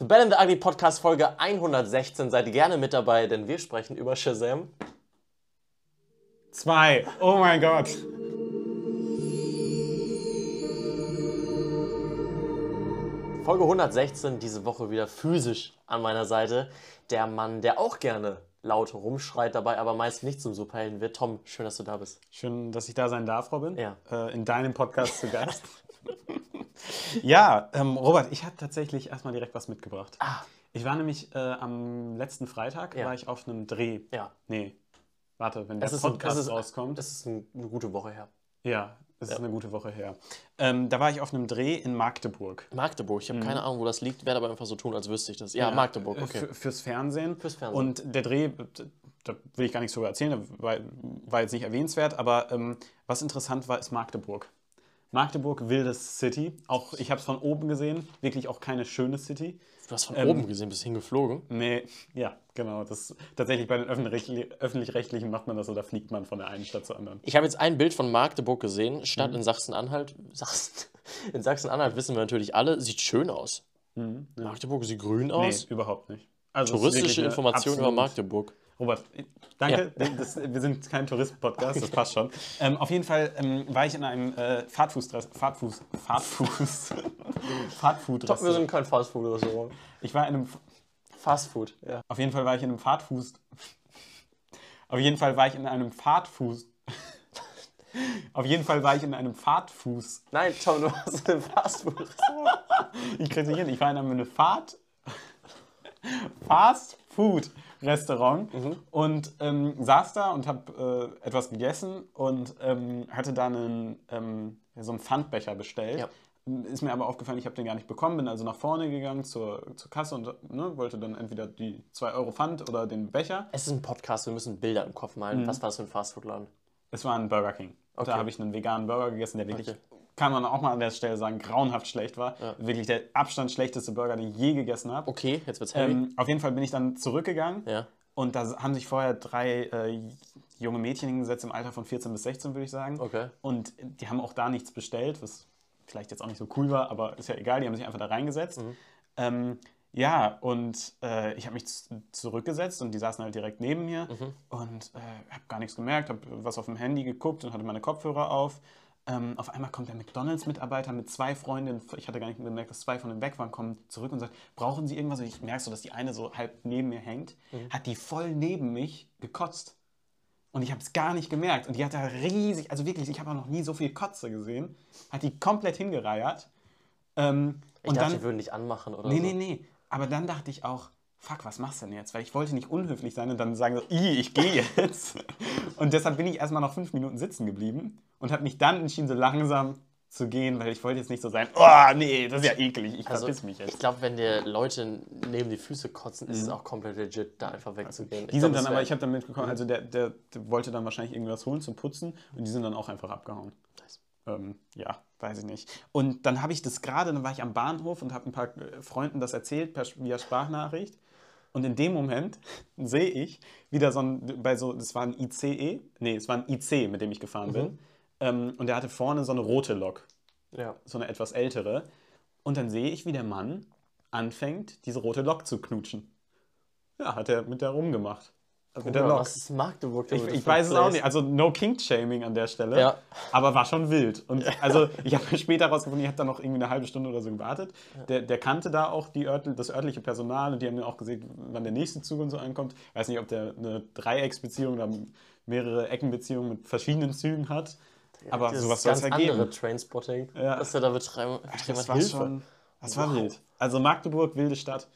The Bad and the Ugly Podcast Folge 116. Seid gerne mit dabei, denn wir sprechen über Shazam. Zwei. Oh mein Gott. Folge 116, diese Woche wieder physisch an meiner Seite. Der Mann, der auch gerne laut rumschreit dabei, aber meist nicht zum Superhelden wird. Tom, schön, dass du da bist. Schön, dass ich da sein darf, Robin. Ja. Äh, in deinem Podcast zu Gast. ja, ähm, Robert, ich habe tatsächlich erstmal direkt was mitgebracht. Ah. Ich war nämlich äh, am letzten Freitag, Ja. war ich auf einem Dreh. Ja, Nee, warte, wenn der Es ist ein- Podcast es ist- rauskommt. das ist ein, eine gute Woche her. ja, es ist Ja. eine gute Woche her. Ähm, da war ich auf einem Dreh in Magdeburg. Magdeburg, ich habe keine Ahnung, wo das liegt, werde aber einfach so tun, als wüsste ich das. Ja, Magdeburg, äh, okay. für- Fürs Fernsehen. Fürs Fernsehen. Und der Dreh, da will ich gar nichts drüber erzählen, der war, war jetzt nicht erwähnenswert, aber ähm, was interessant war, ist Magdeburg. Magdeburg, wildes City. Auch ich habe es von oben gesehen, wirklich auch keine schöne City. Du hast von Ähm, oben gesehen, bist hingeflogen. Nee, ja, genau. Das, tatsächlich bei den öffentlich- öffentlich-rechtlichen macht man das so, da fliegt man von der einen Stadt zur anderen. Ich habe jetzt ein Bild von Magdeburg gesehen, Mhm. Stadt in Sachsen-Anhalt. Sachsen, in Sachsen-Anhalt wissen wir natürlich alle, sieht schön aus. Magdeburg sieht grün Nee, aus. überhaupt nicht. Also Touristische eine Information über Magdeburg. Robert, danke. Das, wir sind kein Touristen-Podcast, das passt schon. Ähm, auf jeden Fall ähm, war ich in einem äh, Fahrtfuß, Fahrtfuß, Fahrtfuß, Fahrtfood. Top, wir sind kein Fastfood-Restaurant. Ich war in einem, Fastfood, ja. auf jeden Fall war ich in einem Fahrtfuß. Auf jeden Fall war ich in einem Fahrtfuß. Auf jeden Fall war ich in einem Fahrtfuß. Nein, Tom, du hast ein Fastfood-Restaurant. Ich kriege nicht hin. Ich war in einem Fahrt. Fast Food Restaurant und ähm, saß da und habe äh, etwas gegessen und ähm, hatte dann einen, ähm, so einen Pfandbecher bestellt. Ja. Ist mir aber aufgefallen, ich habe den gar nicht bekommen, bin also nach vorne gegangen zur, zur Kasse und ne, wollte dann entweder die 2 Euro Pfand oder den Becher. Es ist ein Podcast, wir müssen Bilder im Kopf Mhm. malen. Was war das für ein Fastfood-Laden? Es war ein Burger King. Okay. Da habe ich einen veganen Burger gegessen, der wirklich, Okay. Kann man auch mal an der Stelle sagen, grauenhaft schlecht war. Ja. Wirklich der Abstand schlechteste Burger, den ich je gegessen habe. Okay, jetzt wird's heavy. Ähm, auf jeden Fall bin ich dann zurückgegangen ja. und da haben sich vorher drei äh, junge Mädchen hingesetzt im Alter von 14 bis 16, würde ich sagen. Okay. Und die haben auch da nichts bestellt, was vielleicht jetzt auch nicht so cool war, aber ist ja egal, die haben sich einfach da reingesetzt. Mhm. Ähm, ja, und äh, ich habe mich zurückgesetzt und die saßen halt direkt neben mir Mhm. und äh, habe gar nichts gemerkt, habe was auf dem Handy geguckt und hatte meine Kopfhörer auf. Ähm, auf einmal kommt der McDonalds-Mitarbeiter mit zwei Freundinnen, ich hatte gar nicht gemerkt, dass zwei von denen weg waren, kommen zurück und sagt, brauchen Sie irgendwas? Und ich merke so, dass die eine so halb neben mir hängt, hat die voll neben mich gekotzt. Und ich habe es gar nicht gemerkt. Und die hat da riesig, also wirklich, ich habe auch noch nie so viel Kotze gesehen, hat die komplett hingereiert. Ähm, Ich und dachte, dann, die würden dich anmachen oder Nee, so. nee, nee. Aber dann dachte ich auch, fuck, was machst du denn jetzt? Weil ich wollte nicht unhöflich sein und dann sagen so, "Ih, ich gehe jetzt. und deshalb bin ich erstmal noch fünf Minuten sitzen geblieben und habe mich dann entschieden, so langsam zu gehen, weil ich wollte jetzt nicht so sein, oh nee, das ist ja eklig, ich Also, verpiss mich ich jetzt. glaube, wenn dir Leute neben die Füße kotzen, ist es auch komplett legit, da einfach wegzugehen. Mhm. Die glaub, sind das dann aber, ich habe dann mitbekommen, also der, der, der wollte dann wahrscheinlich irgendwas holen zum Putzen und die sind dann auch einfach abgehauen. Nice. Ähm, ja, weiß ich nicht. Und dann habe ich das gerade, dann war ich am Bahnhof und habe ein paar äh, Freunden das erzählt per, via Sprachnachricht. Und in dem Moment sehe ich wieder so ein, bei so, das war ein ICE, nee, es war ein IC, mit dem ich gefahren bin. Ähm, und der hatte vorne so eine rote Lok, Ja. so eine etwas ältere. Und dann sehe ich, wie der Mann anfängt, diese rote Lok zu knutschen. Ja, hat er mit der rumgemacht. Mit der Lok. was ist Magdeburg? Ich, ich weiß es auch nicht. Also no King-Shaming an der Stelle. Ja. Aber war schon wild. Und also ich habe später herausgefunden, ich habe da noch irgendwie eine halbe Stunde oder so gewartet. Der, der kannte da auch die Örtl das örtliche Personal und die haben dann auch gesehen, wann der nächste Zug und so ankommt. Weiß nicht, ob der eine Dreiecksbeziehung oder mehrere Eckenbeziehungen mit verschiedenen Zügen hat. Aber Dieses sowas soll es ganz ergeben. andere Trainspotting, Ja. das er da betreiben. Das war Hilfe. schon, das war Wow. wild. Also Magdeburg, wilde Stadt.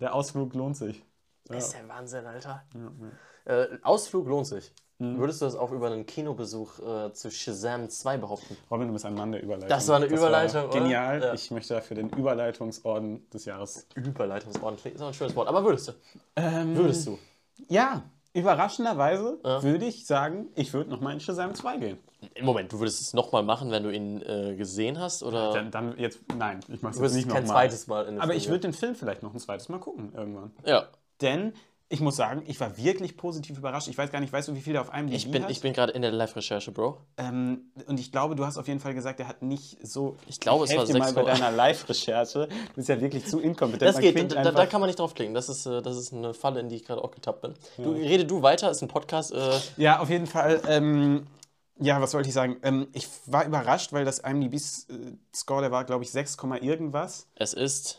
Der Ausflug lohnt sich. Das ist ja Wahnsinn, Alter. Äh, Ausflug lohnt sich. Mhm. Würdest du das auch über einen Kinobesuch äh, zu Shazam 2 behaupten? Robin, du bist ein Mann der Überleitung. Das war eine Überleitung, oder? genial. Ja. Ich möchte dafür den Überleitungsorden des Jahres. Überleitungsorden klingt ist auch ein schönes Wort, aber würdest du? Ähm, Würdest du? Ja, überraschenderweise Ja. würde ich sagen, ich würde nochmal in Shazam 2 gehen. Moment, du würdest es nochmal machen, wenn du ihn äh, gesehen hast? Oder Dann, dann jetzt, nein, ich mache es jetzt nicht kein nochmal. zweites Mal in Aber ich würde den Film vielleicht noch ein zweites Mal gucken irgendwann. Ja. Denn ich muss sagen, ich war wirklich positiv überrascht. Ich weiß gar nicht, weißt du, wie viel der auf einem Ich bin, hat? ich bin gerade in der Live-Recherche, Bro. ähm, und ich glaube, du hast auf jeden Fall gesagt, der hat nicht so. Ich glaube, es helf war dir mal 6 bei deiner Live-Recherche. Du bist ja wirklich zu inkompetent. Das Man geht, da, da, kann man nicht draufklicken. Das ist, äh, das ist eine Falle, in die ich gerade auch getappt bin. Du, rede du weiter, ist ein Podcast. Äh, Ja, auf jeden Fall. Ähm, ja, was wollte ich sagen? Ähm, ich war überrascht, weil das IMDb-Score, der war, glaube ich, 6, irgendwas. es ist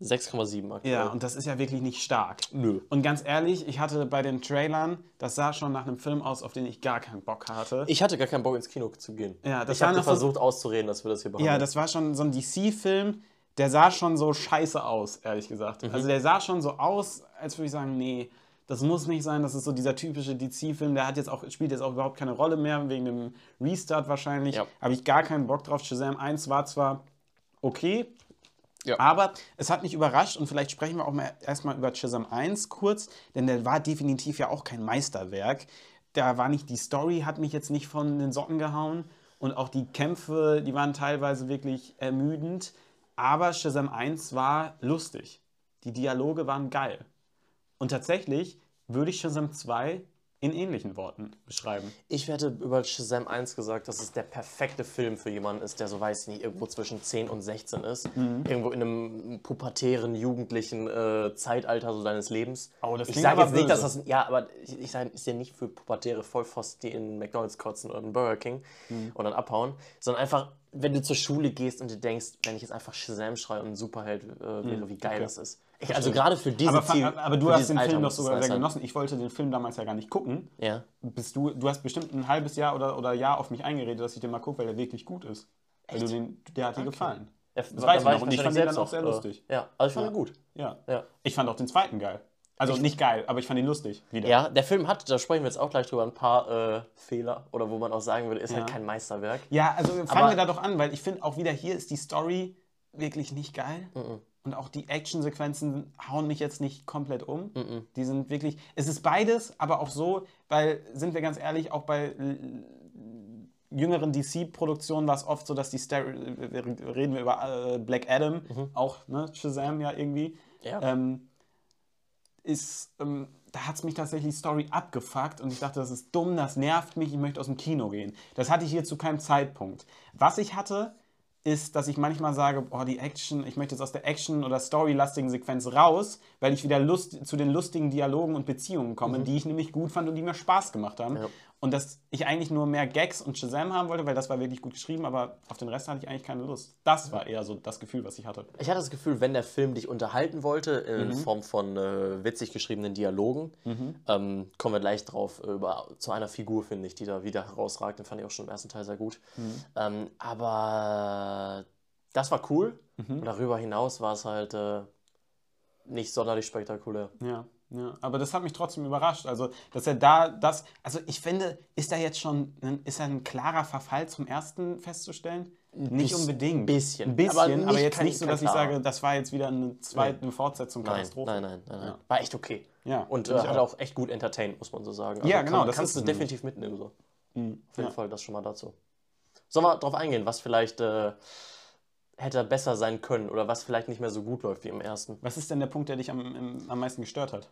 6,7 aktuell. Ja, und das ist ja wirklich nicht stark. Nö. Und ganz ehrlich, ich hatte bei den Trailern, das sah schon nach einem Film aus, auf den ich gar keinen Bock hatte. Ich hatte gar keinen Bock ins Kino zu gehen. Ja, das ich habe noch so- versucht auszureden, dass wir das hier behandeln. ja, das war schon so ein DC-Film, der sah schon so scheiße aus, ehrlich gesagt. Mhm. Also der sah schon so aus, als würde ich sagen, nee, das muss nicht sein. Das ist so dieser typische DC-Film, der hat jetzt auch, spielt jetzt auch überhaupt keine Rolle mehr, wegen dem Restart wahrscheinlich. Ja. Habe ich gar keinen Bock drauf. Shazam 1 war zwar okay, Ja. aber es hat mich überrascht und vielleicht sprechen wir auch mal erstmal über Shazam 1 kurz, denn der war definitiv ja auch kein Meisterwerk. Da war nicht die Story, hat mich jetzt nicht von den Socken gehauen und auch die Kämpfe, die waren teilweise wirklich ermüdend. Aber Shazam 1 war lustig. Die Dialoge waren geil. Und tatsächlich würde ich Shazam 2 in ähnlichen Worten beschreiben. Ich hätte über Shazam 1 gesagt, dass es der perfekte Film für jemanden ist, der so weiß ich nicht, irgendwo zwischen 10 und 16 ist. Mhm. Irgendwo in einem pubertären, jugendlichen äh, Zeitalter so deines Lebens. Oh, ich sage jetzt nicht, dass böse. das. Ja, aber ich, ich sage, ist ja nicht für pubertäre Vollpfosten, die in McDonalds kotzen oder in Burger King Mhm. und dann abhauen, sondern einfach, wenn du zur Schule gehst und dir denkst, wenn ich jetzt einfach Shazam schreie und ein Superheld äh, wäre, wie geil Mhm. okay. das ist. Ich, also gerade für diese Aber, Ziel, aber du hast den Alter Film doch sogar sehr sein. genossen. Ich wollte den Film damals ja gar nicht gucken. Ja. Bist du, du hast bestimmt ein halbes Jahr oder, oder Jahr auf mich eingeredet, dass ich den mal gucke, weil der wirklich gut ist. Weil du den, der hat dir gefallen. Ja, Das weiß ich noch. Und ich fand den dann auch sehr äh, lustig. Ja, also ich fand Ja. ihn gut. Ja. Ja. Ich fand auch den zweiten geil. Also nicht geil, aber ich fand ihn lustig. Wieder. Ja, der Film hat, da sprechen wir jetzt auch gleich drüber, ein paar äh, Fehler oder wo man auch sagen würde, ist halt Ja. kein Meisterwerk. Ja, also fangen Aber- wir da doch an, weil ich finde auch wieder hier ist die Story wirklich nicht geil. Mhm. Und auch die Actionsequenzen hauen mich jetzt nicht komplett um. Die sind wirklich. Es ist beides, aber auch so, weil, sind wir ganz ehrlich, auch bei jüngeren DC-Produktionen war es oft so, dass die Star reden wir über äh, Black Adam, auch ne, Shazam ja irgendwie. Mhm. Ja. Ähm, ist, ähm, da hat es mich tatsächlich Story abgefuckt und ich dachte, das ist dumm, das nervt mich, ich möchte aus dem Kino gehen. Das hatte ich hier zu keinem Zeitpunkt. Was ich hatte, ist, dass ich manchmal sage, boah, die Action, ich möchte jetzt aus der Action- oder Story-lastigen Sequenz raus, weil ich wieder Lust, zu den lustigen Dialogen und Beziehungen komme, die ich nämlich gut fand und die mir Spaß gemacht haben. Ja. Und dass ich eigentlich nur mehr Gags und Shazam haben wollte, weil das war wirklich gut geschrieben, aber auf den Rest hatte ich eigentlich keine Lust. Das war eher so das Gefühl, was ich hatte. Ich hatte das Gefühl, wenn der Film dich unterhalten wollte, Mhm. in Form von äh, witzig geschriebenen Dialogen, ähm, kommen wir gleich drauf, äh, über, zu einer Figur, finde ich, die da wieder herausragt. Den fand ich auch schon im ersten Teil sehr gut. Mhm. Ähm, aber das war cool. Mhm. Und darüber hinaus war es halt äh, nicht sonderlich spektakulär. Ja, ja, aber das hat mich trotzdem überrascht. Also, dass er da das, also ich finde, ist da jetzt schon, ein, ist da ein klarer Verfall zum ersten festzustellen? Nicht Biss- unbedingt. bisschen. Ein bisschen, Aber aber, nicht jetzt kein- nicht so, dass ich sage, das war jetzt wieder eine zweite eine Fortsetzung, Nein, Katastrophe. nein, nein, nein, nein. Ja. War echt okay. Ja, Und äh, hat auch. echt gut entertained, muss man so sagen. Also Ja, genau, Kann, das kannst du definitiv mitnehmen. So. Auf jeden ja. Fall, das schon mal dazu. Sollen wir darauf eingehen, was vielleicht äh, hätte besser sein können oder was vielleicht nicht mehr so gut läuft wie im ersten? Was ist denn der Punkt, der dich am, im, am meisten gestört hat?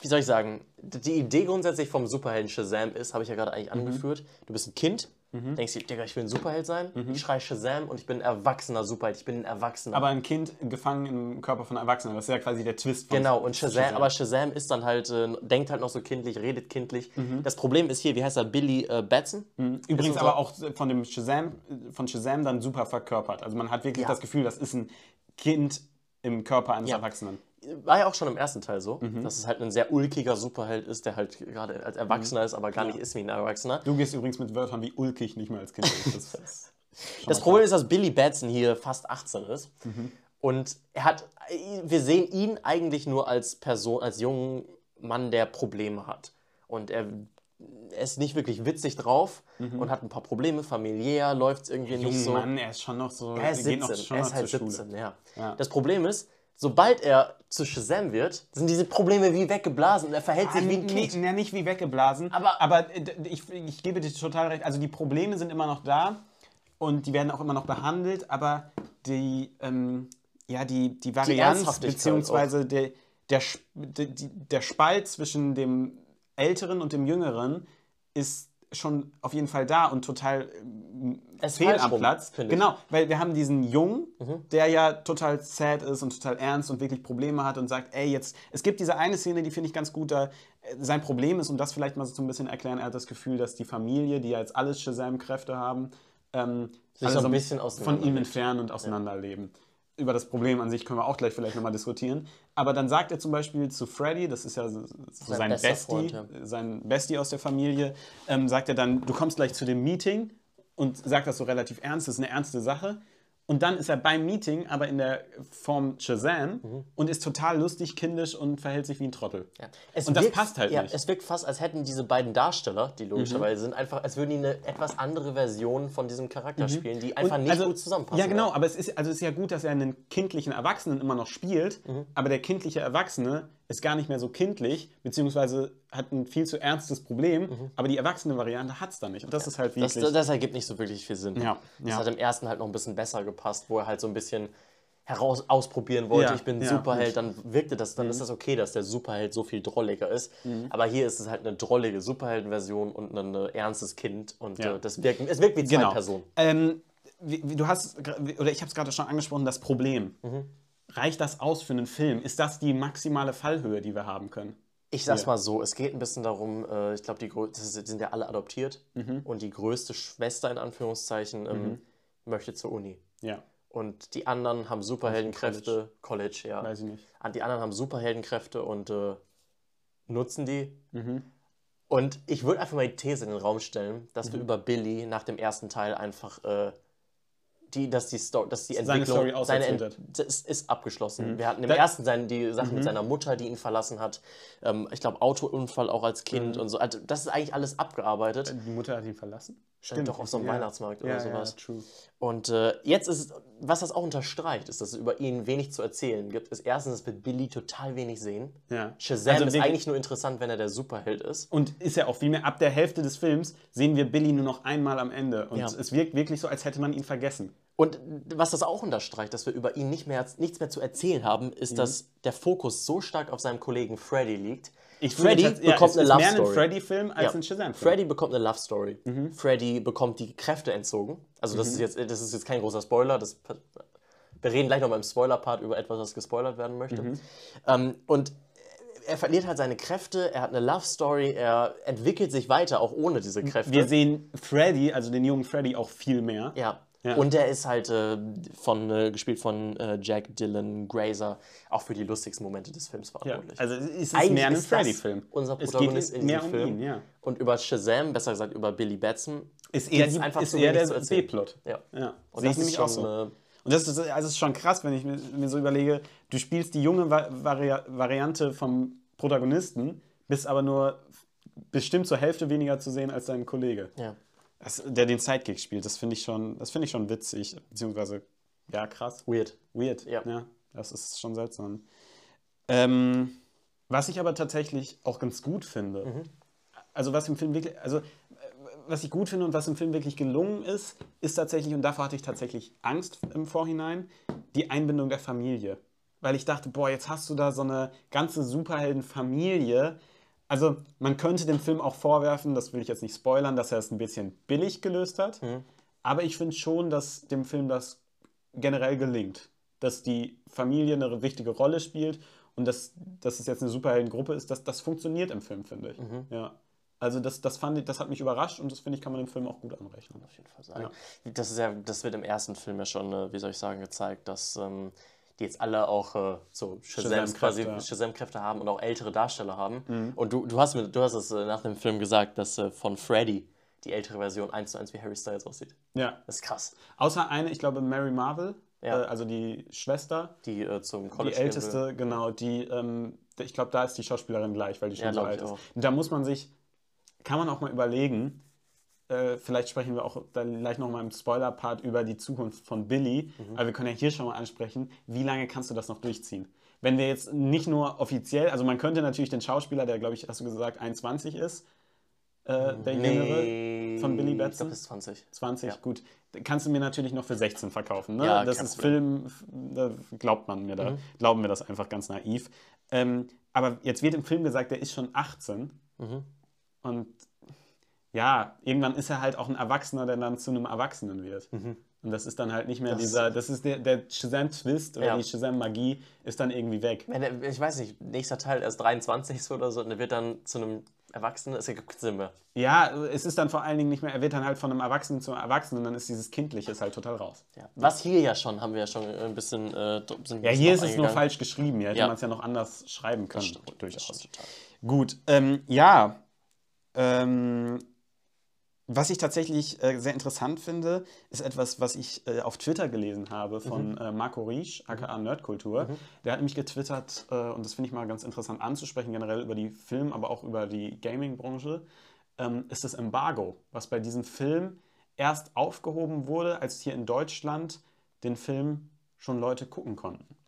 Wie soll ich sagen? Die Idee grundsätzlich vom Superhelden Shazam ist, habe ich ja gerade eigentlich Mhm. angeführt, du bist ein Kind, denkst dir, Digga, ich will ein Superheld sein, ich schreie Shazam und ich bin ein erwachsener Superheld, ich bin ein Erwachsener. Aber ein Kind gefangen im Körper von Erwachsenen, das ist ja quasi der Twist von Genau, und Shazam, aber Shazam ist dann halt, äh, denkt halt noch so kindlich, redet kindlich. Mhm. Das Problem ist hier, wie heißt er, Billy äh, Batson? Übrigens Ist aber auch von dem Shazam, von Shazam dann super verkörpert. Also man hat wirklich Ja. das Gefühl, das ist ein Kind im Körper eines Ja. Erwachsenen. War ja auch schon im ersten Teil so, Mhm. dass es halt ein sehr ulkiger Superheld ist, der halt gerade als Erwachsener ist, aber gar nicht ist wie ein Erwachsener. Du gehst übrigens mit Wörtern wie ulkig nicht mehr als Kind. Das, Das Problem ist, dass Billy Batson hier fast 18 ist. Mhm. Und er hat, wir sehen ihn eigentlich nur als Person, als jungen Mann, der Probleme hat. Und er, ist nicht wirklich witzig drauf und hat ein paar Probleme. Familiär läuft es irgendwie klar. nicht so. Mhm. Mann, er ist schon noch so. Er ist geht 17, noch, schon er ist halt zur 17, ja. Ja. Das Problem ist, sobald er zu Shazam wird, sind diese Probleme wie weggeblasen und er verhält sich wie ein Kind. nee, nicht wie weggeblasen. Aber- aber äh, ich, ich gebe dir total recht. Also die Probleme sind immer noch da und die werden auch immer noch behandelt, aber die, ähm, ja, die, die Varianz Ernsthaftigkeit beziehungsweise der, der, die- die- der Spalt zwischen dem Älteren und dem Jüngeren ist schon auf jeden Fall da und total ähm, Es fehl am rum, Platz. Mhm. Genau, weil wir haben diesen Jungen, der ja total sad ist und total ernst und wirklich Probleme hat und sagt, ey, jetzt, es gibt diese eine Szene, die finde ich ganz gut, da äh, sein Problem ist, um das vielleicht mal so ein bisschen erklären, er hat das Gefühl, dass die Familie, die ja jetzt alles Shazam-Kräfte haben, ähm, alle so ein bisschen von ihm entfernen und auseinanderleben. Über das Problem an sich können wir auch gleich vielleicht nochmal diskutieren. Aber dann sagt er zum Beispiel zu Freddy, das ist ja so, sein, bester Bestie, Freund, ja. sein Bestie aus der Familie, ähm, sagt er dann, du kommst gleich zu dem Meeting und sagt das so relativ ernst, das ist eine ernste Sache. Und dann ist er beim Meeting, aber in der Form Shazam Mhm. und ist total lustig, kindisch und verhält sich wie ein Trottel. Ja. Es Und das wirkt- passt halt ja, nicht. Es wirkt fast, als hätten diese beiden Darsteller, die logischerweise sind, einfach, als würden die eine etwas andere Version von diesem Charakter spielen, die einfach Und nicht also- gut zusammenpassen. Ja, genau, aber es ist, also es ist ja gut, dass er einen kindlichen Erwachsenen immer noch spielt, Mhm. aber der kindliche Erwachsene ist gar nicht mehr so kindlich, beziehungsweise hat ein viel zu ernstes Problem, aber die erwachsene Variante hat es dann nicht. Und das ist halt Mhm. Das, wirklich. das ergibt nicht so wirklich viel Sinn. Ja, Das ja. hat im ersten halt noch ein bisschen besser gepasst, wo er halt so ein bisschen heraus ausprobieren wollte, Ja, ich bin ja, Superheld, dann wirkte das, dann ist das okay, dass der Superheld so viel drolliger ist. Aber hier ist es halt eine drollige Superheldenversion und ein ernstes Kind und Ja. äh, das wirkt, es wirkt wie zwei genau. Personen. Ähm, du hast, oder ich habe es gerade schon angesprochen, das Problem. Mhm. Reicht das aus für einen Film? Ist das die maximale Fallhöhe, die wir haben können? Ich sag's Ja. mal so, es geht ein bisschen darum, äh, ich glaube, die, die sind ja alle adoptiert Mhm. und die größte Schwester in Anführungszeichen ähm, möchte zur Uni. Ja, Und die anderen haben Superheldenkräfte, College, ja. weiß ich nicht. Ah, Die anderen haben Superheldenkräfte und äh, nutzen die. Mhm. Und ich würde einfach mal die These in den Raum stellen, dass Mhm. wir über Billy nach dem ersten Teil einfach äh, die, dass die Story, dass die Seine Entwicklung, Story seine Ent das ist abgeschlossen. Wir hatten im Da- ersten sein, die Sachen Mhm. mit seiner Mutter, die ihn verlassen hat. Ähm, ich glaube, Autounfall auch als Kind Mhm. und so. Also, das ist eigentlich alles abgearbeitet. Die Mutter hat ihn verlassen? Äh, doch auf so einem ja. Weihnachtsmarkt oder ja, sowas. Ja, true. Und äh, jetzt ist es, was das auch unterstreicht, ist, dass es über ihn wenig zu erzählen gibt, ist erstens, dass wir Billy total wenig sehen. Ja. Shazam Also ist eigentlich nur interessant, wenn er der Superheld ist. Und ist ja auch viel mehr, ab der Hälfte des Films sehen wir Billy nur noch einmal am Ende. Und Ja. es wirkt wirklich so, als hätte man ihn vergessen. Und was das auch unterstreicht, dass wir über ihn nicht mehr, nichts mehr zu erzählen haben, ist, dass der Fokus so stark auf seinem Kollegen Freddy liegt. Ich Freddy tats- ja, bekommt es eine ist Love mehr ein Story. Freddy-Film als Ja. ein Shazam-Film. Freddy bekommt eine Love Story. Freddy bekommt die Kräfte entzogen. Also das, ist jetzt, das ist jetzt kein großer Spoiler. Das, wir reden gleich noch mal im Spoiler-Part über etwas, was gespoilert werden möchte. Ähm, und er verliert halt seine Kräfte, er hat eine Love Story, er entwickelt sich weiter, auch ohne diese Kräfte. Wir sehen Freddy, also den jungen Freddy, auch viel mehr. Ja. Ja. Und der ist halt äh, von, äh, gespielt von äh, Jack Dylan Grazer, auch für die lustigsten Momente des Films Ja, verantwortlich. also es ist Eigentlich mehr ein Freddy-Film. Unser Es Protagonist geht in mehr diesem um Film. ihn, ja. Und über Shazam, besser gesagt über Billy Batson, Ist eher, die, einfach ist eher der. B-Plot. Ja. Ja, Und sehe das ich ist nämlich auch schon, so. Und das ist, also es ist schon krass, wenn ich mir, mir so überlege, du spielst die junge Va Vari Variante vom Protagonisten, bist aber nur bestimmt zur Hälfte weniger zu sehen als dein Kollege, ja. Das, der den Sidekick spielt. Das finde ich, schon- das finde ich schon witzig, beziehungsweise, ja, krass. Weird. Weird. Ja. das ist schon seltsam. Ähm, was ich aber tatsächlich auch ganz gut finde, Mhm. also was im Film wirklich, also äh, was ich gut finde und was im Film wirklich gelungen ist, ist tatsächlich, und davor hatte ich tatsächlich Angst im Vorhinein, die Einbindung der Familie. Weil ich dachte, boah, jetzt hast du da so eine ganze Superheldenfamilie. Also man könnte dem Film auch vorwerfen, das will ich jetzt nicht spoilern, dass er es ein bisschen billig gelöst hat. Aber ich finde schon, dass dem Film das generell gelingt. Dass die Familie eine wichtige Rolle spielt und dass, dass es jetzt eine Superheldengruppe ist, das, das funktioniert im Film, finde ich. Ja. Also das, das fand ich, das hat mich überrascht und das finde ich, kann man dem Film auch gut anrechnen. auf jeden Fall sagen. Das, ist ja, das wird im ersten Film ja schon, äh, wie soll ich sagen, gezeigt, dass ähm, die jetzt alle auch äh, so Shazams quasi Shazam-Kräfte. Shazam-Kräfte haben und auch ältere Darsteller haben. Und du, du hast mir, du hast es äh, nach dem Film gesagt, dass äh, von Freddy die ältere Version eins zu eins wie Harry Styles aussieht. Ja. Das ist krass. Außer eine, ich glaube, Mary Marvel, Ja. äh, also die Schwester, Die äh, zum die College will. älteste, genau, die, ähm, ich glaube, da ist die Schauspielerin gleich, weil die schon Ja, so alt ist. auch. Und da muss man sich, kann man auch mal überlegen, äh, vielleicht sprechen wir auch dann gleich nochmal im Spoiler-Part über die Zukunft von Billy, Mhm. aber wir können ja hier schon mal ansprechen, wie lange kannst du das noch durchziehen? Wenn wir jetzt nicht nur offiziell, also man könnte natürlich den Schauspieler, der glaube ich, hast du gesagt, 21 ist, äh, der Jüngere von Billy Ich glaube, Batson? ist 20. 20, Ja. gut. Kannst du mir natürlich noch für 16 verkaufen. Ne? Ja, das ist. Film, da glaubt man mir Mhm. da. Glauben wir das einfach ganz naiv. Ähm, aber jetzt wird im Film gesagt, der ist schon 18. Mhm. Und ja, irgendwann ist er halt auch ein Erwachsener, der dann zu einem Erwachsenen wird. Und das ist dann halt nicht mehr Mhm. Das- dieser, das ist der, der Shazam-Twist oder Ja. die Shazam-Magie ist dann irgendwie weg. Ich weiß nicht, nächster Teil erst 23 ist oder so und er wird dann zu einem Erwachsenen, keinen Sinn mehr. Ja, es ist dann vor allen Dingen nicht mehr, er wird dann halt von einem Erwachsenen zum Erwachsenen, dann ist dieses Kindliche ist halt total raus. Ja. Was hier ja schon, haben wir ja schon ein bisschen. Äh, Ja, hier ist es nur falsch geschrieben, hier hätte Ja. man es ja noch anders schreiben können, Das durchaus. total. Gut, ähm, ja. Ähm, was ich tatsächlich äh, sehr interessant finde, ist etwas, was ich äh, auf Twitter gelesen habe von äh, Marco Riesch, aka Nerdkultur. Der hat nämlich getwittert, äh, und das finde ich mal ganz interessant anzusprechen, generell über die Film, aber auch über die Gaming-Branche, ähm, ist das Embargo, was bei diesem Film erst aufgehoben wurde, als hier in Deutschland den Film schon Leute gucken konnten.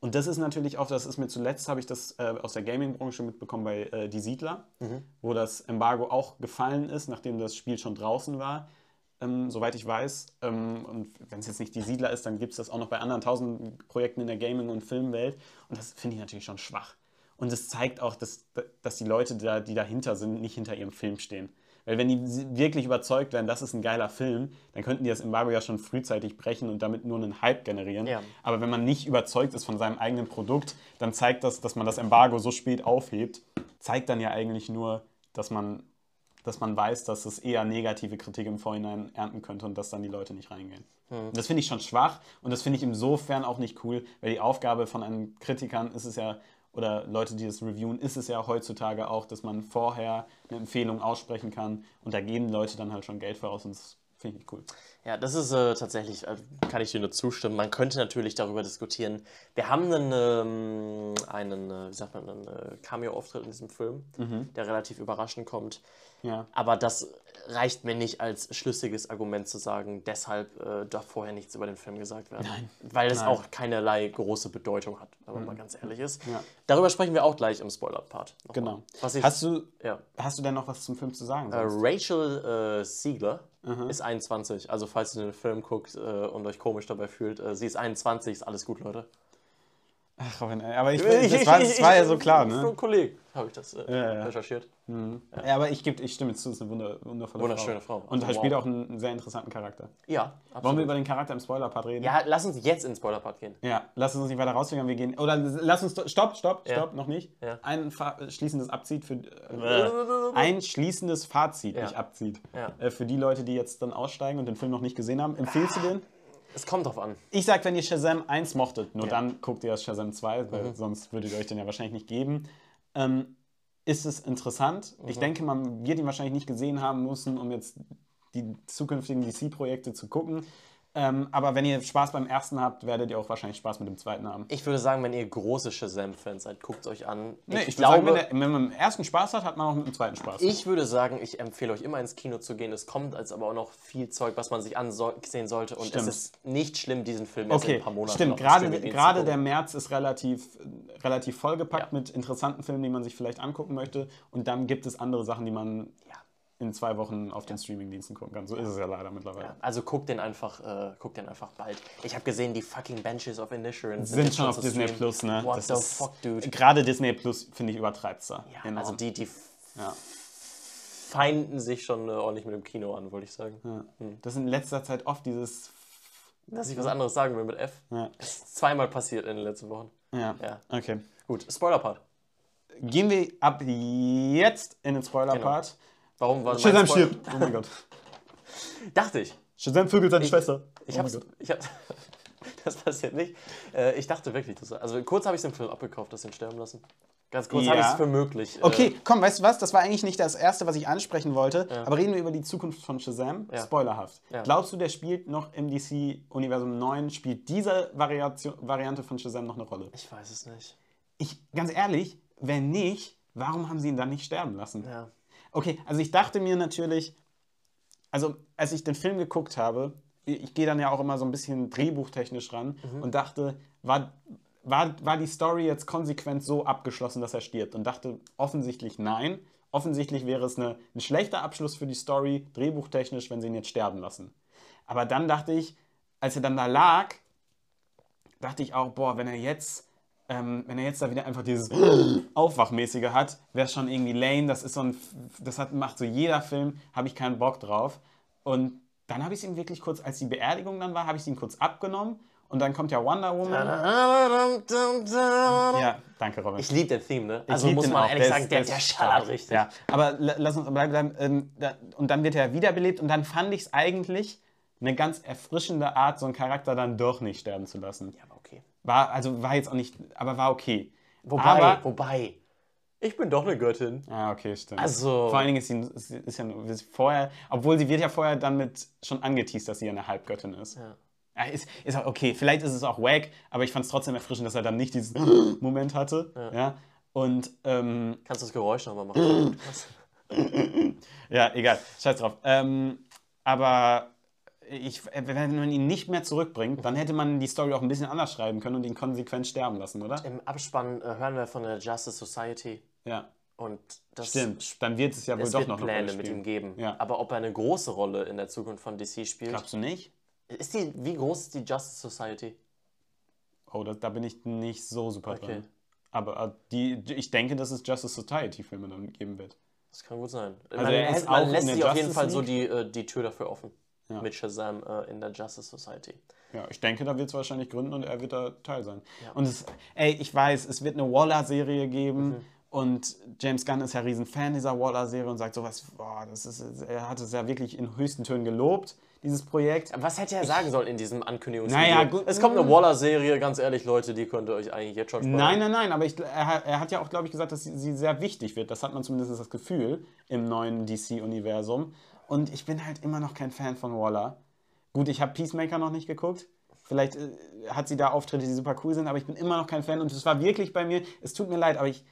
Und das ist natürlich auch, das ist mir zuletzt, habe ich das äh, aus der Gaming-Branche mitbekommen bei äh, Die Siedler, wo das Embargo auch gefallen ist, nachdem das Spiel schon draußen war, ähm, soweit ich weiß. Ähm, und wenn es jetzt nicht Die Siedler ist, dann gibt es das auch noch bei anderen tausend Projekten in der Gaming- und Filmwelt. Und das finde ich natürlich schon schwach. Und es zeigt auch, dass, dass die Leute, da, die dahinter sind, nicht hinter ihrem Film stehen. Weil wenn die wirklich überzeugt werden, das ist ein geiler Film, dann könnten die das Embargo ja schon frühzeitig brechen und damit nur einen Hype generieren. Ja. Aber wenn man nicht überzeugt ist von seinem eigenen Produkt, dann zeigt das, dass man das Embargo so spät aufhebt, zeigt dann ja eigentlich nur, dass man, dass man weiß, dass es eher negative Kritik im Vorhinein ernten könnte und dass dann die Leute nicht reingehen. Und Das finde ich schon schwach und das finde ich insofern auch nicht cool, weil die Aufgabe von einem Kritikern ist es ja, oder Leute, die das reviewen, ist es ja heutzutage auch, dass man vorher eine Empfehlung aussprechen kann und da geben Leute dann halt schon Geld voraus und das finde ich cool. Ja, das ist äh, tatsächlich, äh, kann ich dir nur zustimmen. Man könnte natürlich darüber diskutieren. Wir haben einen, ähm, einen äh, wie sagt man, einen äh, Cameo-Auftritt in diesem Film, der relativ überraschend kommt. Ja. Aber das reicht mir nicht als schlüssiges Argument zu sagen, deshalb äh, darf vorher nichts über den Film gesagt werden. Weil es Nein. auch keinerlei große Bedeutung hat, wenn man mal ganz ehrlich ist. Ja. Darüber sprechen wir auch gleich im Spoiler-Part. Genau. Was ich, Hast du, ja. hast du denn noch was zum Film zu sagen? Äh? Rachel äh, Siegler ist 21. Also falls ihr den Film guckt äh, und euch komisch dabei fühlt, äh, sie ist 21, ist alles gut, Leute. Ach, Robin, aber ich, das, war, das war ja so klar, ne? einen Kollegen habe ich das äh, Ja, ja. recherchiert. Ja, aber ich, geb, ich stimme zu, es ist eine wunder, wundervolle Wunderschöne Frau. Frau. Und er Wow. spielt auch einen, einen sehr interessanten Charakter. Ja, Wollen absolut. wir über den Charakter im Spoiler-Part reden? ja, lass uns jetzt in den Spoiler-Part gehen. Ja, lass uns nicht weiter rausfingern, wir gehen. Oder lass uns. Stopp, stopp, Ja. stopp, noch nicht. Ja. Ein schließendes Abzieht für. Äh, ein schließendes Fazit, Ja. nicht Abzieht. Ja. Äh, für die Leute, die jetzt dann aussteigen und den Film noch nicht gesehen haben. Empfiehlst du den? Es kommt drauf an. Ich sag, wenn ihr Shazam 1 mochtet, nur Ja. Mhm. dann guckt ihr das Shazam 2, weil sonst würdet ihr euch den ja wahrscheinlich nicht geben. Ähm, ist es interessant? Mhm. Ich denke, man wird ihn wahrscheinlich nicht gesehen haben müssen, um jetzt die zukünftigen DC-Projekte zu gucken. Ähm, aber wenn ihr Spaß beim ersten habt, werdet ihr auch wahrscheinlich Spaß mit dem zweiten haben. Ich würde sagen, wenn ihr große Shazam-Fans seid, guckt es euch an. Nee, ich, ich, würde sagen, glaube, wenn, der, wenn man mit dem ersten Spaß hat, hat man auch mit dem zweiten Spaß. ich würde sagen, ich empfehle euch immer ins Kino zu gehen. Es kommt als aber auch noch viel Zeug, was man sich ansehen sollte. Und Stimmt. es ist nicht schlimm, diesen Film erst in Okay, ein paar Monaten stimmt. Gerade, gerade der. März ist relativ, relativ vollgepackt Ja. mit interessanten Filmen, die man sich vielleicht angucken möchte. Und dann gibt es andere Sachen, die man Ja. In zwei Wochen auf den Streamingdiensten gucken kann. So ist es ja leider mittlerweile. Also guckt den einfach, äh, guckt den einfach bald. Ich habe gesehen, die fucking Benches of Inisherin Sind schon auf Disney streamen. Plus, ne? What Das the ist- fuck, dude? Gerade Disney Plus, finde ich, übertreibt es da. Ja, also die, die Ja. feinden sich schon äh, ordentlich mit dem Kino an, wollte ich sagen. Ja. Das ist in letzter Zeit oft dieses. Dass ich was anderes sagen will mit F. Ja. Ist zweimal passiert in den letzten Wochen. Ja. Ja. Okay. Gut, Spoiler-Part. Gehen wir ab jetzt in den Spoiler-Part. Warum war Shazam stirbt. Oh mein Gott. Dachte ich. Shazam vögelt seine Schwester. Ich oh hab's. Ich hab, das passiert nicht. Äh, ich dachte wirklich, dass, also kurz habe ich den Film abgekauft, dass sie ihn sterben lassen. Ganz kurz Ja. habe ich es für möglich. äh, Okay, komm, weißt du was? Das war eigentlich nicht das Erste, was ich ansprechen wollte. Aber reden wir über die Zukunft von Shazam. Ja. Spoilerhaft. Ja. Glaubst du, der spielt noch im DC-Universum 9? Spielt diese Variation, Variante von Shazam noch eine Rolle? Ich weiß es nicht. Ich, ganz ehrlich, wenn nicht, warum haben sie ihn dann nicht sterben lassen? Ja. Okay, also ich dachte mir natürlich, also als ich den Film geguckt habe, ich gehe dann ja auch immer so ein bisschen drehbuchtechnisch ran und dachte, war, war, war die Story jetzt konsequent so abgeschlossen, dass er stirbt? Und dachte offensichtlich nein. offensichtlich wäre es eine, ein schlechter Abschluss für die Story, drehbuchtechnisch, wenn sie ihn jetzt sterben lassen. Aber dann dachte ich, als er dann da lag, dachte ich auch, boah, wenn er jetzt, ähm, wenn er jetzt da wieder einfach dieses Aufwachmäßige hat, wäre es schon irgendwie lame. Das ist so ein, das hat, macht so jeder Film, habe ich keinen Bock drauf. Und dann habe ich es ihm wirklich kurz, als die Beerdigung dann war, habe ich es ihm kurz abgenommen. Und dann kommt ja Wonder Woman. Ja, danke, Robin. Ich liebe den Theme, ne? Ich Also muss man auch. ehrlich sagen, der, der der ist schallert richtig. Ja, aber la- lass uns bleiben. bleiben ähm, und dann wird er wiederbelebt und dann fand ich es eigentlich eine ganz erfrischende Art, so einen Charakter dann doch nicht sterben zu lassen. Ja, aber. War, also war jetzt auch nicht, aber war okay. Wobei, aber, wobei, ich bin doch eine Göttin. Ah, okay, stimmt. Also- Vor allen Dingen ist sie, ist, ist ja ist vorher, obwohl sie wird ja vorher dann mit schon angeteased, dass sie eine Halbgöttin ist. Ja. Ja, ist, ist auch okay, vielleicht ist es auch wack, aber ich fand es trotzdem erfrischend, dass er dann nicht diesen Moment hatte. Ja. Und ähm, Kannst du das Geräusch nochmal machen? ja, egal, scheiß drauf. Ähm, aber ich, wenn man ihn nicht mehr zurückbringt, dann hätte man die Story auch ein bisschen anders schreiben können und ihn konsequent sterben lassen, oder? Im Abspann äh, hören wir von der Justice Society Ja, und das stimmt. Dann wird es ja wohl es doch wird noch eine Pläne Rolle mit ihm geben. Ja. Aber ob er eine große Rolle in der Zukunft von DC spielt, Glaubst du nicht? ist die, wie groß ist die Justice Society? Oh, das, da bin ich nicht so super Okay. drin. Aber äh, die, ich denke, dass es Justice Society Filme dann geben wird. Das kann gut sein. Also man er man lässt sich auf jeden Fall so League? die, äh, die Tür dafür offen. Ja. Mit Shazam äh, in der Justice Society. Ja, ich denke, da wird es wahrscheinlich gründen und er wird da Teil sein. Und es, ey, ich weiß, es wird eine Waller-Serie geben Mhm. und James Gunn ist ja riesen Fan dieser Waller-Serie und sagt sowas, boah, das ist, er hat es ja wirklich in höchsten Tönen gelobt, dieses Projekt. Was hätte er sagen sollen in diesem Ankündigungsvideo? Naja, gut. Es kommt eine Waller-Serie, ganz ehrlich, Leute, die könnt ihr euch eigentlich jetzt schon sparen. Nein, nein, nein, aber ich, er, hat- er hat ja auch, glaube ich, gesagt, dass sie, sie sehr wichtig wird. Das hat man zumindest das Gefühl im neuen DC-Universum. Und ich bin halt immer noch kein Fan von Waller. Gut, ich habe Peacemaker noch nicht geguckt. Vielleicht äh, hat sie da Auftritte, die super cool sind, aber ich bin immer noch kein Fan. Und es war wirklich bei mir, es tut mir leid, aber ich,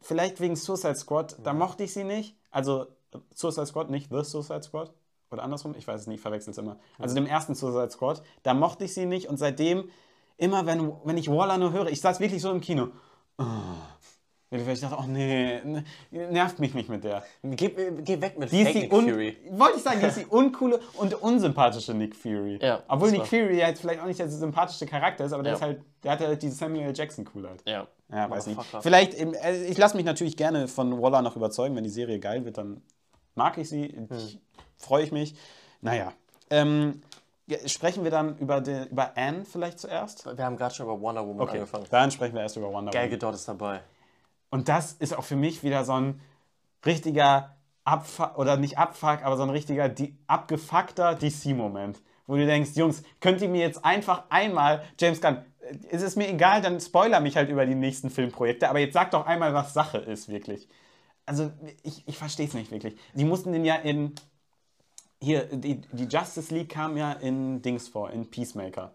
vielleicht wegen Suicide Squad, da mochte ich sie nicht. Also Suicide Squad, nicht The Suicide Squad. Oder andersrum, ich weiß es nicht, ich verwechsel es immer. Also dem ersten Suicide Squad, da mochte ich sie nicht und seitdem, immer wenn, wenn ich Waller nur höre, ich saß wirklich so im Kino. Oh. Weil ich dachte, oh nee, ne, nervt mich nicht mit der. Geh, geh weg mit Die Fake Nick Fury. Wollte ich sagen, die ist die uncoole und unsympathische Nick Fury. Ja, Obwohl Nick war- Fury ja jetzt vielleicht auch nicht der sympathische Charakter ist, aber der Ja. ist halt, der hat halt diese Samuel L. Jackson Coolheit. Ja. Ja, weiß nicht. Vielleicht, ähm, äh, ich lasse mich natürlich gerne von Waller noch überzeugen. Wenn die Serie geil wird, dann mag ich sie. Hm. Freue ich mich. Naja. Ähm, ja, sprechen wir dann über, den, über Anne vielleicht zuerst? Wir haben gerade schon über Wonder Woman Okay, angefangen. dann sprechen wir erst über Wonder Gal Woman. Gadot ist dabei. Und das ist auch für mich wieder so ein richtiger Abfuck, oder nicht Abfuck, aber so ein richtiger die, abgefuckter DC-Moment. Wo du denkst, Jungs, könnt ihr mir jetzt einfach einmal, James Gunn, äh, ist es mir egal, dann spoiler mich halt über die nächsten Filmprojekte, aber jetzt sag doch einmal, was Sache ist, wirklich. Also, ich, ich verstehe es nicht wirklich. Die mussten den ja in. Hier, die, die Justice League kam ja in Dings vor, in Peacemaker.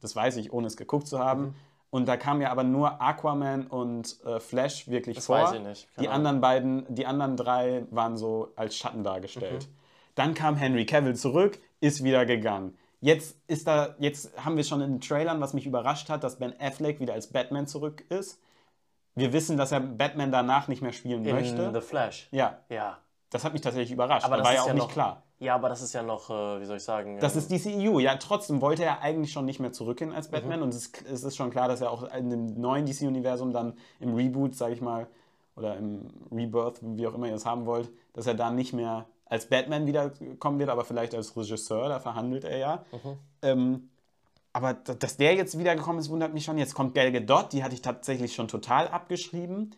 Das weiß ich, ohne es geguckt zu haben. Und da kam ja aber nur Aquaman und äh, Flash wirklich Das vor. weiß ich nicht. Keine Die Ahnung. anderen beiden, die anderen drei waren so als Schatten dargestellt. Dann kam Henry Cavill zurück, ist wieder gegangen. Jetzt ist da, jetzt haben wir schon in den Trailern, was mich überrascht hat, dass Ben Affleck wieder als Batman zurück ist. Wir wissen, dass er Batman danach nicht mehr spielen In möchte. The Flash. Ja, Ja. Das hat mich tatsächlich überrascht. Aber da das war ja auch ja nicht noch, klar. Ja, aber das ist ja noch, äh, wie soll ich sagen? Das ähm, ist DCEU. Ja, trotzdem wollte er eigentlich schon nicht mehr zurückgehen als Batman. Mhm. Und es ist, es ist schon klar, dass er auch in dem neuen DC-Universum dann im Reboot, sage ich mal, oder im Rebirth, wie auch immer ihr es haben wollt, dass er da nicht mehr als Batman wiederkommen wird, aber vielleicht als Regisseur, da verhandelt er ja. Mhm. Ähm, aber dass der jetzt wiedergekommen ist, wundert mich schon. Jetzt kommt Gal Gadot, die hatte ich tatsächlich schon total abgeschrieben.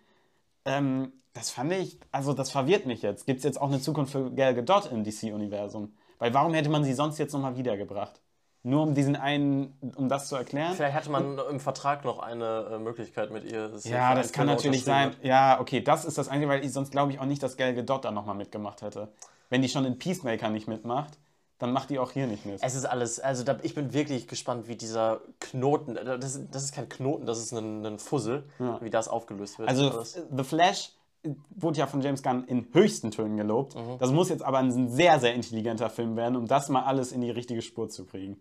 Ähm, das fand ich, also das verwirrt mich jetzt. Gibt es jetzt auch eine Zukunft für Gal Gadot im DC-Universum? Weil warum hätte man sie sonst jetzt nochmal wiedergebracht? Nur um diesen einen, um das zu erklären? Vielleicht hatte man im Vertrag noch eine äh, Möglichkeit mit ihr. für Ja, das kann natürlich sein. Ja, okay, das ist das Einzige, weil ich sonst glaube ich auch nicht, dass Gal Gadot da nochmal mitgemacht hätte. Wenn die schon in Peacemaker nicht mitmacht, dann macht die auch hier nicht mit. Es ist alles, also da, ich bin wirklich gespannt, wie dieser Knoten, das, das ist kein Knoten, das ist ein, ein Fussel, wie das aufgelöst wird. Also. The Flash wurde ja von James Gunn in höchsten Tönen gelobt. Mhm. Das muss jetzt aber ein sehr, sehr intelligenter Film werden, um das mal alles in die richtige Spur zu kriegen.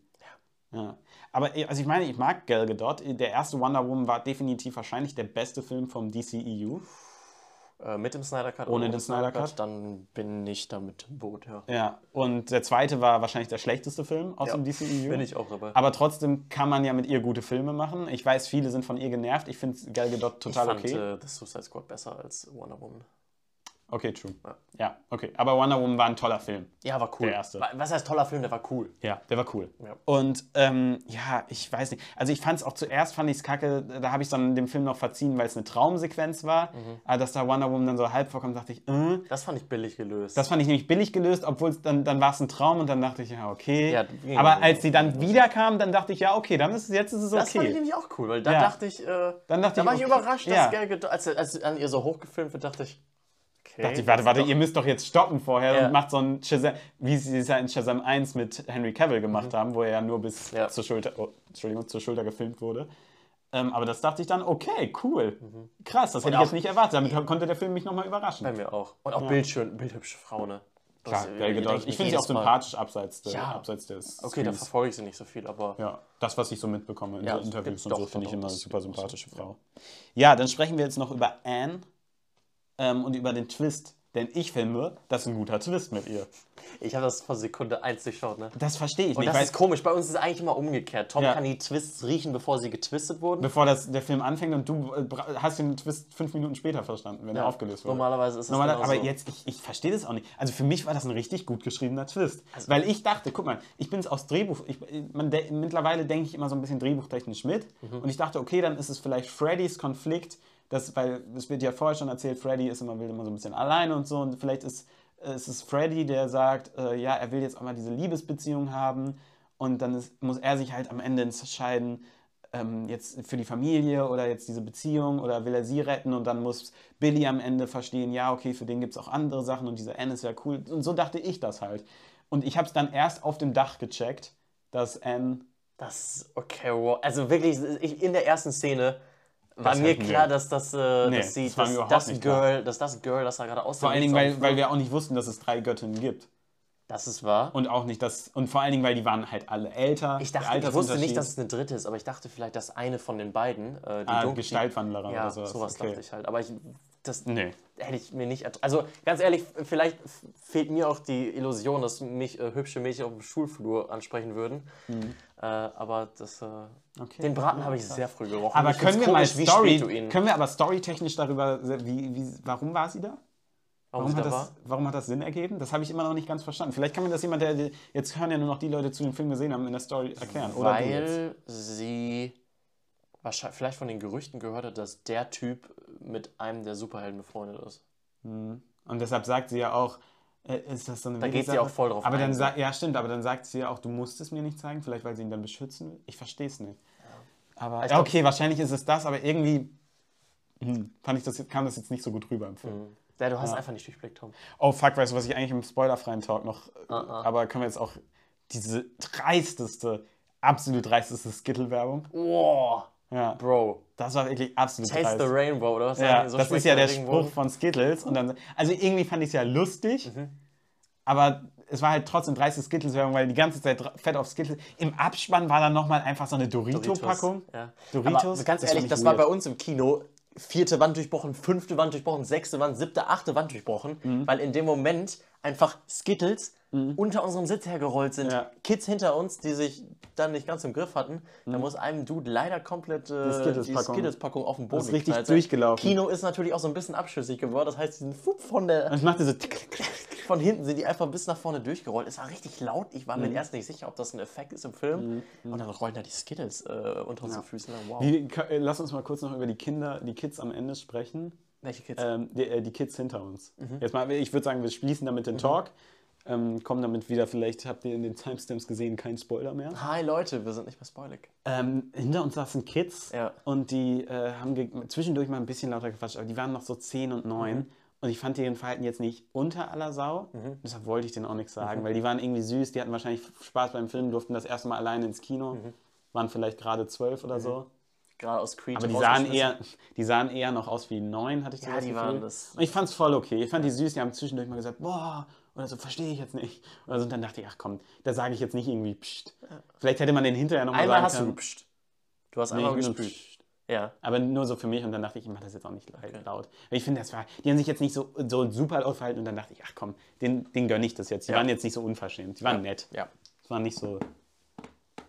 Ja. Aber eh, also ich meine, ich mag Gal Gadot. Der erste Wonder Woman war definitiv wahrscheinlich der beste Film vom DCEU. Äh, mit dem Snyder Cut. Ohne den Snyder Cut? Dann bin ich da mit im Boot, ja. Ja, und der zweite war wahrscheinlich der schlechteste Film aus Ja, dem DCEU. Bin ich auch dabei. Aber trotzdem kann man ja mit ihr gute Filme machen. Ich weiß, viele sind von ihr genervt. Ich finde Gal Gadot total ich fand okay. äh, The Suicide Squad besser als Wonder Woman. Okay, true. Ja. Ja, okay. Aber Wonder Woman war ein toller Film. Ja, war cool. Der erste. Wa- Was heißt toller Film? Der war cool. Ja, der war cool. Ja. Und ähm, ja, ich weiß nicht. Also ich fand es auch zuerst, fand ich es kacke, da habe ich dann dem Film noch verziehen, weil es eine Traumsequenz war. Mhm. Aber dass da Wonder Woman dann so halb vorkommt, dachte ich, äh. Das fand ich billig gelöst. Das fand ich nämlich billig gelöst, obwohl dann, dann war es ein Traum und dann dachte ich, ja, okay. Ja, Aber als sie dann wiederkam, dann dachte ich, ja, okay, dann ist es, jetzt ist es Das fand ich okay. nämlich auch cool, weil da Ja. dachte ich, äh, Dann dachte da ich, war ich okay, überrascht, dass Gadot, als, als an ihr so hochgefilmt wird, dachte ich, okay. Dachte ich, warte, warte, ihr müsst doch jetzt stoppen vorher Ja. und macht so ein Shazam, wie sie es ja in Shazam 1 mit Henry Cavill gemacht haben, wo er ja nur bis Mhm. Ja. zur Schulter, oh, Entschuldigung, zur Schulter gefilmt wurde. Ähm, aber das dachte ich dann, okay, cool. Krass, das hätte ich jetzt nicht erwartet. Damit konnte der Film mich nochmal überraschen. Bei mir auch. Und auch bildschön, bildhübsche Frau, ne? Klar, Gadot. denk Ich finde sie auch sympathisch abseits, der, Ja. abseits des Okay, da Screens. verfolge ich sie nicht so viel, aber Ja, das, was ich so mitbekomme in Ja, so Interviews und doch, so, finde ich immer eine super sympathische ja. Frau. Ja, dann sprechen wir jetzt noch über Anne ähm, und über den Twist. Denn ich finde, das ist ein guter Twist mit ihr. Ich habe das vor Sekunde eins durchschaut, ne? Das verstehe ich Und nicht. das ist komisch, bei uns ist es eigentlich immer umgekehrt. Tom Ja. kann die Twists riechen, bevor sie getwistet wurden. bevor das, der Film anfängt und du äh, hast den Twist fünf Minuten später verstanden, wenn er aufgelöst wurde. Normalerweise ist es Normaler, genau aber so. jetzt, ich, ich verstehe das auch nicht. Also für mich war das ein richtig gut geschriebener Twist. Also weil ich dachte, guck mal, ich bin es aus Drehbuch, ich, man de mittlerweile denke ich immer so ein bisschen drehbuchtechnisch mit. Mhm. Und ich dachte, okay, dann ist es vielleicht Freddys Konflikt, das, weil es wird ja vorher schon erzählt, Freddy ist immer, will immer so ein bisschen alleine und so. Und vielleicht ist es ist Freddy, der sagt, äh, ja, er will jetzt auch mal diese Liebesbeziehung haben. Und dann ist, muss er sich halt am Ende entscheiden, ähm, jetzt für die Familie oder jetzt diese Beziehung oder will er sie retten und dann muss Billy am Ende verstehen, ja, okay, für den gibt es auch andere Sachen und diese Anne ist ja cool. Und so dachte ich das halt. Und ich habe es dann erst auf dem Dach gecheckt, dass Anne. Das, okay, wow. Also wirklich, ich, in der ersten Szene war Das mir klar, dass das, äh, Nee, dass, sie, das das klar. Girl, dass das Girl, das da gerade aus Vor allen Dingen, weil, weil wir auch nicht wussten, dass es drei Göttinnen gibt. Das ist wahr. Und auch nicht, dass. Und vor allen Dingen, weil die waren halt alle älter. Ich dachte, ich wusste nicht, dass es eine dritte ist, aber ich dachte vielleicht, dass eine von den beiden, äh, die Ah, Dunkel- Gestaltwanderer ja, oder sowas. sowas okay. dachte ich halt. Aber ich, das Nee. hätte ich mir nicht. Also ganz ehrlich, vielleicht fehlt mir auch die Illusion, dass mich äh, hübsche Mädchen auf dem Schulflur ansprechen würden. Äh, aber das, äh. Okay. den Braten habe ich sehr früh gerochen. Aber Ich können wir mal komisch, wie Story, können wir aber storytechnisch darüber, wie, wie, warum war sie da? Warum Warum hat, da das, war? warum hat das Sinn ergeben? Das habe ich immer noch nicht ganz verstanden. Vielleicht kann mir das jemand, der jetzt hören ja nur noch die Leute zu dem Film gesehen haben, in der Story erklären. Weil sie wahrscheinlich vielleicht von den Gerüchten gehört hat, dass der Typ mit einem der Superhelden befreundet ist. Und deshalb sagt sie ja auch, ist das so eine Da geht sie auch voll drauf Aber dann ein. sagt, ja stimmt, aber dann sagt sie ja auch, du musst es mir nicht zeigen, vielleicht weil sie ihn dann beschützen will. Ich verstehe es nicht. Aber Ich ja, okay, wahrscheinlich ist es das, aber irgendwie hm, fand ich das, kam das jetzt nicht so gut rüber im Film. Ja, du hast einfach nicht durchblickt, Tom. Oh fuck, weißt du, was ich eigentlich im spoilerfreien Talk noch. äh, Ah, Aber können wir jetzt auch diese dreisteste, absolut dreisteste Skittle-Werbung? Boah, Ja. Bro. Das war wirklich absolut Taste dreist. the Rainbow, oder was? Ja? So das ist ja der. Spruch von Skittles. Und dann, also irgendwie fand ich es ja lustig, Mhm. aber es war halt trotzdem dreiste Skittles-Werbung, weil die ganze Zeit fett auf Skittles. Im Abspann war dann nochmal einfach so eine Dorito-Packung. Ja. Doritos? Aber ganz Das ehrlich, ich das war weird. bei uns im Kino. Vierte Wand durchbrochen, fünfte Wand durchbrochen, sechste Wand, siebte, achte Wand durchbrochen, Mhm. weil in dem Moment einfach Skittles unter unserem Sitz hergerollt sind. Ja. Kids hinter uns, die sich dann nicht ganz im Griff hatten. Da muss einem Dude leider komplett äh, Mhm. Die Skittles-Packung. Auf den Boden Das ist richtig durchgelaufen. Kino ist natürlich auch so ein bisschen abschüssig geworden. Das heißt, diesen Fupp von der Und ich machte so. von hinten sind die einfach bis nach vorne durchgerollt. Es war richtig laut. Ich war Mhm. mir erst nicht sicher, ob das ein Effekt ist im Film. Und dann rollen da die Skittles äh, unter unseren Füßen. lang. Wow. Ka- äh, lass uns mal kurz noch über die Kinder, die Kids am Ende sprechen. Welche Kids? Ähm, die, äh, die Kids hinter uns. Mhm. Jetzt mal, ich würde sagen, wir schließen damit den Talk. Ähm, kommen damit wieder, vielleicht habt ihr in den Timestamps gesehen, kein Spoiler mehr. Hi Leute, wir sind nicht mehr spoilig. Ähm, hinter uns saßen Kids Ja. und die äh, haben zwischendurch mal ein bisschen lauter gequatscht, aber die waren noch so 10 und 9 Mhm. und ich fand deren Verhalten jetzt nicht unter aller Sau. Deshalb wollte ich denen auch nichts sagen, weil die waren irgendwie süß, die hatten wahrscheinlich Spaß beim Film, durften das erste Mal alleine ins Kino, Mhm. waren vielleicht gerade 12 oder so. Gerade aus Creed. Aber die sahen, eher, die sahen eher noch aus wie 9, hatte ich Ja, das die Gefühl. waren das- Und ich fand es voll okay. Ich fand die süß, die haben zwischendurch mal gesagt, boah, oder so, verstehe ich jetzt nicht. Oder so, und dann dachte ich, ach komm, da sage ich jetzt nicht irgendwie pst. Vielleicht hätte man den hinterher nochmal sagen hast du können. gepscht. Du hast Nee, einmal bin gespült. pst. Ja. Aber nur so für mich und dann dachte ich, ich mache das jetzt auch nicht laut. Weil Ich finde, das war, die haben sich jetzt nicht so, so super aufgehalten und dann dachte ich, ach komm, den, den gönne ich das jetzt. Die Ja. waren jetzt nicht so unverschämt, die waren nett. Ja. Es waren nicht so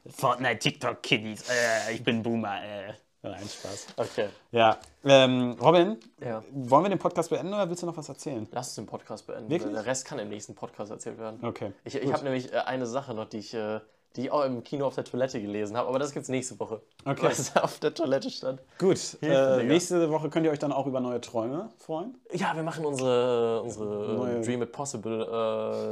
Fortnite, TikTok, Kiddies, äh, ich bin Boomer, äh. Nein, Spaß. Okay. Ja, ähm, Robin, Ja. wollen wir den Podcast beenden oder willst du noch was erzählen? Lass uns den Podcast beenden. Wirklich? Der Rest kann im nächsten Podcast erzählt werden. Okay, Ich, ich habe nämlich äh, eine Sache noch, die ich, äh, die ich auch im Kino auf der Toilette gelesen habe, aber das gibt's nächste Woche. Okay. Was auf der Toilette stand. Gut, äh, nächste Woche könnt ihr euch dann auch über neue Träume freuen. Ja, wir machen unsere, unsere Neue- Dream It Possible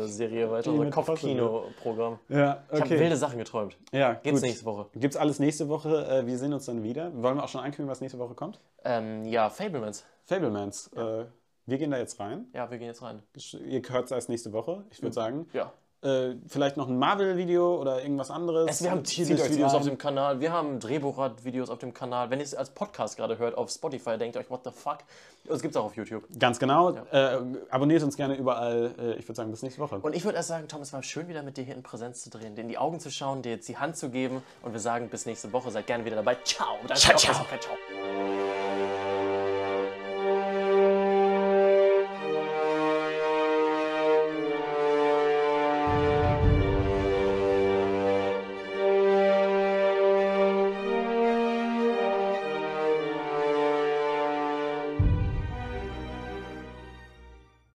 äh, Serie weiter, Dream unser. Kopfkino-Programm. Ja, Ich habe wilde Sachen geträumt. Ja, Gibt's gut. nächste Woche. Gibt's alles nächste Woche. Äh, wir sehen uns dann wieder. Wollen wir auch schon ankündigen, was nächste Woche kommt? Ähm, ja, Fablemans. Fablemans. Äh, wir gehen da jetzt rein. Ja, wir gehen jetzt rein. Ihr hört es erst nächste Woche, ich würde sagen. Ja. Äh, vielleicht noch ein Marvel-Video oder irgendwas anderes. Es, wir haben Zieht Tierlist euch Videos rein. auf dem Kanal, wir haben Drehbuchrad-Videos auf dem Kanal. Wenn ihr es als Podcast gerade hört auf Spotify, denkt euch, what the fuck? Das gibt's auch auf YouTube. Ganz genau. Äh, abonniert uns gerne überall. Äh, ich würde sagen, bis nächste Woche. Und ich würde erst sagen, Tom, es war schön, wieder mit dir hier in Präsenz zu drehen, dir in die Augen zu schauen, dir jetzt die Hand zu geben und wir sagen bis nächste Woche. Seid gerne wieder dabei. Ciao. Ciao, ciao. ciao.